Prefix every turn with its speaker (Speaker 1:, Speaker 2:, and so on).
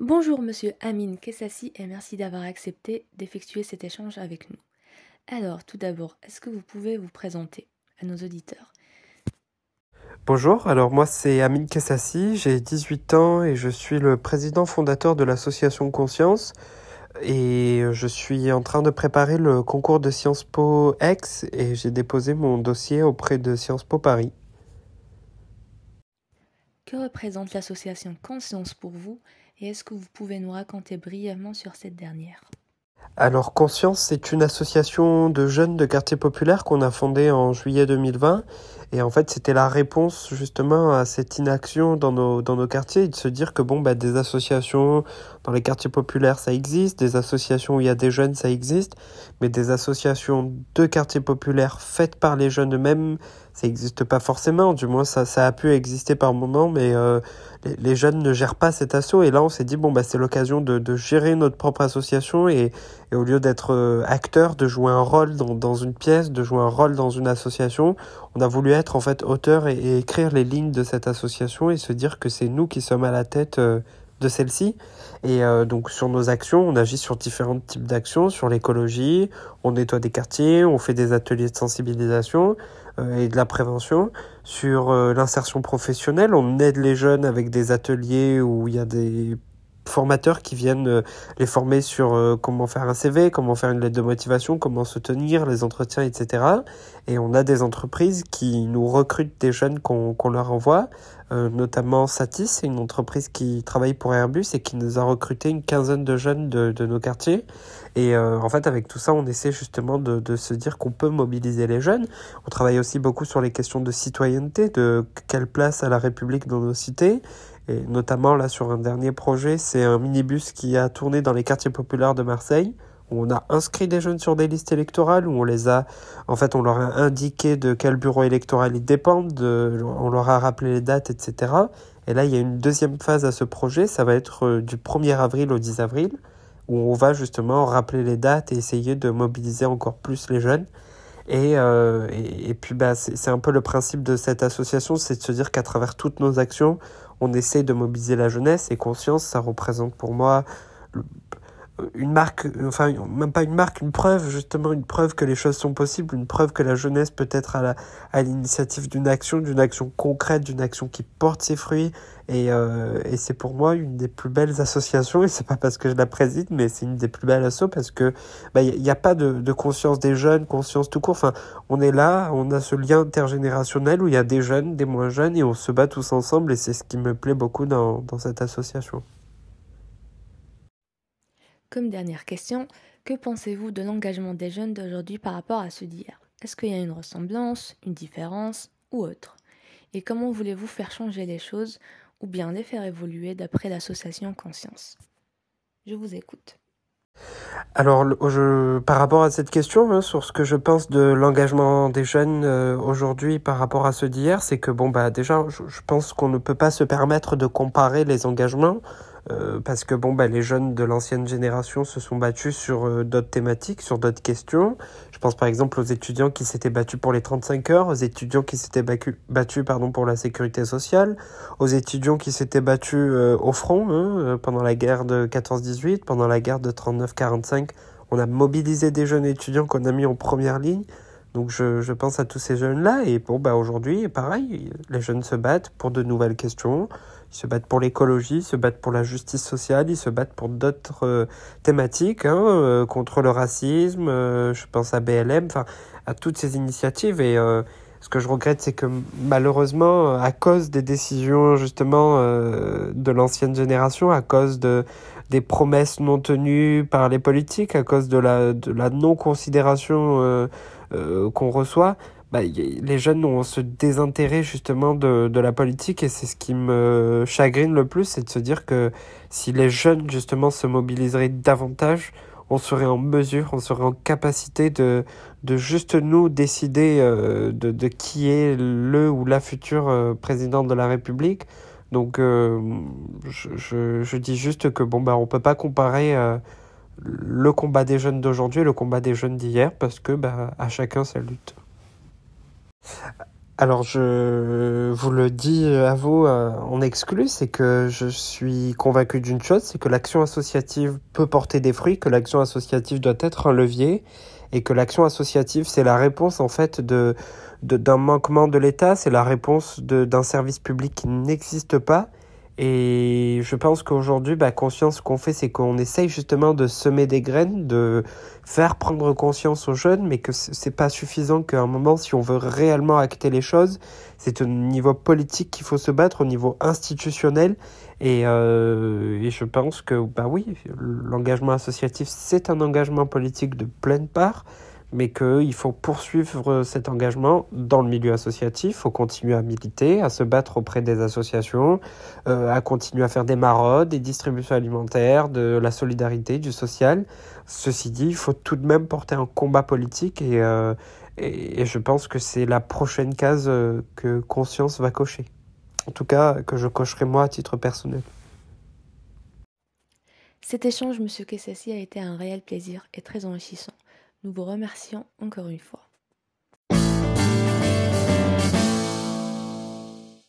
Speaker 1: Bonjour Monsieur Amin Kessassi et merci d'avoir accepté d'effectuer cet échange avec nous. Alors, tout d'abord, est-ce que vous pouvez vous présenter à nos auditeurs?
Speaker 2: Bonjour, alors moi c'est Amin Kessassi, j'ai 18 ans et je suis le président fondateur de l'association Conscience et je suis en train de préparer le concours de Sciences Po X et j'ai déposé mon dossier auprès de Sciences Po Paris.
Speaker 1: Que représente l'association Conscience pour vous et est-ce que vous pouvez nous raconter brièvement sur cette dernière?
Speaker 2: Alors Conscience, c'est une association de jeunes de quartier populaire qu'on a fondée en juillet 2020. Et en fait, c'était la réponse justement à cette inaction dans nos, quartiers de se dire que bon, bah, des associations dans les quartiers populaires, ça existe, des associations où il y a des jeunes, ça existe, mais des associations de quartiers populaires faites par les jeunes eux-mêmes, ça n'existe pas forcément. Du moins, ça, ça a pu exister par moment, mais euh, les, jeunes ne gèrent pas cet assaut. Et là, on s'est dit, bon, bah, c'est l'occasion de, de, gérer notre propre association et, et au lieu d'être euh, acteur, de jouer un rôle dans, dans, une pièce, de jouer un rôle dans une association, on a voulu être en fait auteur et, écrire les lignes de cette association et se dire que c'est nous qui sommes à la tête euh, de celle-ci. Et euh, donc sur nos actions, on agit sur différents types d'actions, sur l'écologie, on nettoie des quartiers, on fait des ateliers de sensibilisation euh, et de la prévention. Sur euh, l'insertion professionnelle, on aide les jeunes avec des ateliers où il y a des formateurs qui viennent les former sur comment faire un CV, comment faire une lettre de motivation, comment se tenir, les entretiens, etc. Et on a des entreprises qui nous recrutent des jeunes qu'on leur envoie euh, notamment Satis, c'est une entreprise qui travaille pour Airbus et qui nous a recruté une quinzaine de jeunes de, de nos quartiers. Et euh, en fait, avec tout ça, on essaie justement de, de se dire qu'on peut mobiliser les jeunes. On travaille aussi beaucoup sur les questions de citoyenneté, de quelle place a la République dans nos cités. Et notamment là sur un dernier projet, c'est un minibus qui a tourné dans les quartiers populaires de Marseille où on a inscrit des jeunes sur des listes électorales, où on les a, en fait, on leur a indiqué de quel bureau électoral ils dépendent, de, on leur a rappelé les dates, etc. Et là, il y a une deuxième phase à ce projet, ça va être euh, du 1er avril au 10 avril, où on va justement rappeler les dates et essayer de mobiliser encore plus les jeunes. Et, euh, et, et, puis, bah, c'est un peu le principe de cette association, c'est de se dire qu'à travers toutes nos actions, on essaie de mobiliser la jeunesse et conscience, ça représente pour moi une marque, enfin même pas une marque, une preuve, justement une preuve que les choses sont possibles, une preuve que la jeunesse peut être à, la, à l'initiative d'une action, d'une action concrète, d'une action qui porte ses fruits. Et, euh, et c'est pour moi une des plus belles associations, et c'est pas parce que je la préside, mais c'est une des plus belles assos parce que bah, il n'y a, pas de, de conscience des jeunes, conscience tout court. Enfin, on est là, on a ce lien intergénérationnel où il y a des jeunes, des moins jeunes, et on se bat tous ensemble, et c'est ce qui me plaît beaucoup dans, dans cette association.
Speaker 1: Comme dernière question, que pensez-vous de l'engagement des jeunes d'aujourd'hui par rapport à ceux d'hier? Est-ce qu'il y a une ressemblance, une différence ou autre? Et comment voulez-vous faire changer les choses ou bien les faire évoluer d'après l'association Conscience? Je vous écoute.
Speaker 2: Alors, par rapport à cette question, hein, sur ce que je pense de l'engagement des jeunes euh, aujourd'hui par rapport à ceux d'hier, c'est que bon bah déjà, je pense qu'on ne peut pas se permettre de comparer les engagements euh, parce que bon, bah, les jeunes de l'ancienne génération se sont battus sur euh, d'autres thématiques, sur d'autres questions. Je pense par exemple aux étudiants qui s'étaient battus pour les 35 heures, aux étudiants qui s'étaient battus pardon, pour la sécurité sociale, aux étudiants qui s'étaient battus euh, au front hein, pendant la guerre de 14-18, pendant la guerre de 39-45. On a mobilisé des jeunes étudiants qu'on a mis en première ligne. Donc je, pense à tous ces jeunes-là et bon bah aujourd'hui pareil, les jeunes se battent pour de nouvelles questions, ils se battent pour l'écologie, ils se battent pour la justice sociale, ils se battent pour d'autres euh, thématiques, hein, euh, contre le racisme, euh, je pense à BLM, enfin à toutes ces initiatives. Et ce que je regrette, c'est que malheureusement, à cause des décisions justement de l'ancienne génération, à cause de des promesses non tenues par les politiques, à cause de la, de la non-considération qu'on reçoit, bah, les jeunes ont ce désintérêt justement de, de la politique et c'est ce qui me chagrine le plus, c'est de se dire que si les jeunes justement se mobiliseraient davantage, on serait en mesure, on serait en capacité de, de juste nous décider euh, de, de qui est le ou la future euh, présidente de la République. Donc euh, je, je, dis juste que bon bah on peut pas comparer le combat des jeunes d'aujourd'hui et le combat des jeunes d'hier parce que bah à chacun sa lutte. Alors je vous le dis à vous euh, en exclu, c'est que je suis convaincu d'une chose, c'est que l'action associative peut porter des fruits, que l'action associative doit être un levier et que l'action associative c'est la réponse en fait de d'un manquement de l'État, c'est la réponse d'un service public qui n'existe pas et je pense qu'aujourd'hui, bah, conscience qu'on fait, c'est qu'on essaye justement de semer des graines, de faire prendre conscience aux jeunes, mais que c'est pas suffisant qu'à un moment, si on veut réellement acter les choses, c'est au niveau politique qu'il faut se battre, au niveau institutionnel. Et, euh, et je pense que, bah oui, l'engagement associatif, c'est un engagement politique de pleine part mais qu'il faut poursuivre cet engagement dans le milieu associatif, il faut continuer à militer, à se battre auprès des associations, euh, à continuer à faire des maraudes, des distributions alimentaires, de la solidarité, du social. Ceci dit, il faut tout de même porter un combat politique et, euh, et, je pense que c'est la prochaine case euh, que Conscience va cocher. En tout cas, que je cocherai moi à titre personnel.
Speaker 1: Cet échange, Monsieur Kessassi, a été un réel plaisir et très enrichissant. Nous vous remercions encore une fois.